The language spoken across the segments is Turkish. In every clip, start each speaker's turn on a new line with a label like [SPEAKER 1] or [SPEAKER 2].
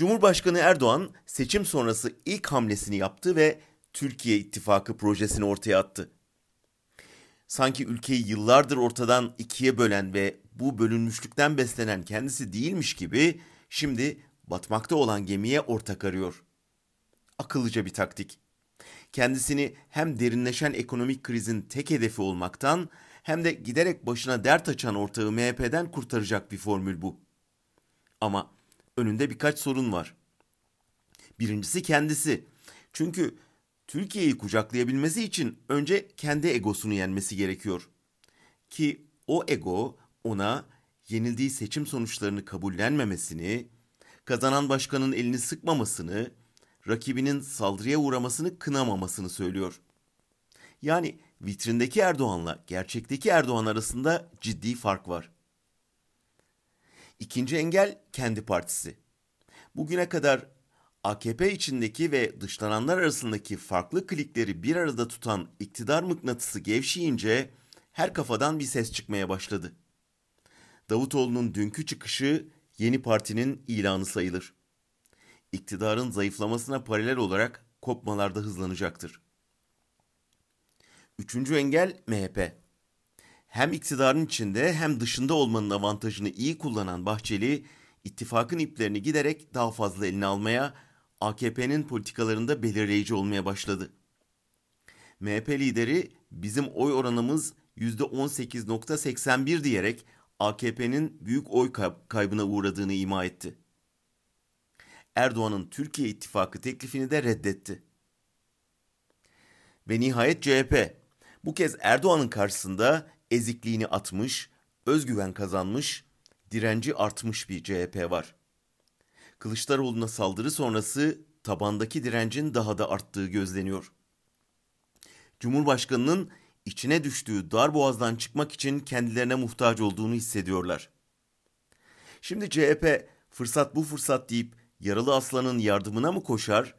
[SPEAKER 1] Cumhurbaşkanı Erdoğan seçim sonrası ilk hamlesini yaptı ve Türkiye İttifakı projesini ortaya attı. Sanki ülkeyi yıllardır ortadan ikiye bölen ve bu bölünmüşlükten beslenen kendisi değilmiş gibi şimdi batmakta olan gemiye ortak arıyor. Akıllıca bir taktik. Kendisini hem derinleşen ekonomik krizin tek hedefi olmaktan hem de giderek başına dert açan ortağı MHP'den kurtaracak bir formül bu. Ama önünde birkaç sorun var. Birincisi kendisi. Çünkü Türkiye'yi kucaklayabilmesi için önce kendi egosunu yenmesi gerekiyor. Ki o ego ona yenildiği seçim sonuçlarını kabullenmemesini, kazanan başkanın elini sıkmamasını, rakibinin saldırıya uğramasını kınamamasını söylüyor. Yani vitrindeki Erdoğan'la gerçekteki Erdoğan arasında ciddi fark var. İkinci engel kendi partisi. Bugüne kadar AKP içindeki ve dışlananlar arasındaki farklı klikleri bir arada tutan iktidar mıknatısı gevşeyince her kafadan bir ses çıkmaya başladı. Davutoğlu'nun dünkü çıkışı yeni partinin ilanı sayılır. İktidarın zayıflamasına paralel olarak kopmalar da hızlanacaktır. Üçüncü engel MHP. Hem iktidarın içinde hem dışında olmanın avantajını iyi kullanan Bahçeli, ittifakın iplerini giderek daha fazla eline almaya, AKP'nin politikalarında belirleyici olmaya başladı. MHP lideri bizim oy oranımız %18.81 diyerek AKP'nin büyük oy kaybına uğradığını ima etti. Erdoğan'ın Türkiye İttifakı teklifini de reddetti. Ve nihayet CHP. Bu kez Erdoğan'ın karşısında ezikliğini atmış, özgüven kazanmış, direnci artmış bir CHP var. Kılıçdaroğlu'na saldırı sonrası tabandaki direncin daha da arttığı gözleniyor. Cumhurbaşkanının içine düştüğü dar boğazdan çıkmak için kendilerine muhtaç olduğunu hissediyorlar. Şimdi CHP fırsat bu fırsat deyip yaralı aslanın yardımına mı koşar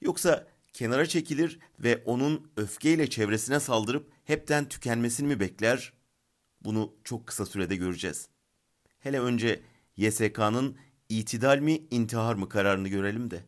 [SPEAKER 1] yoksa kenara çekilir ve onun öfkeyle çevresine saldırıp hepten tükenmesini mi bekler? Bunu çok kısa sürede göreceğiz. Hele önce YSK'nın itidal mi intihar mı kararını görelim de.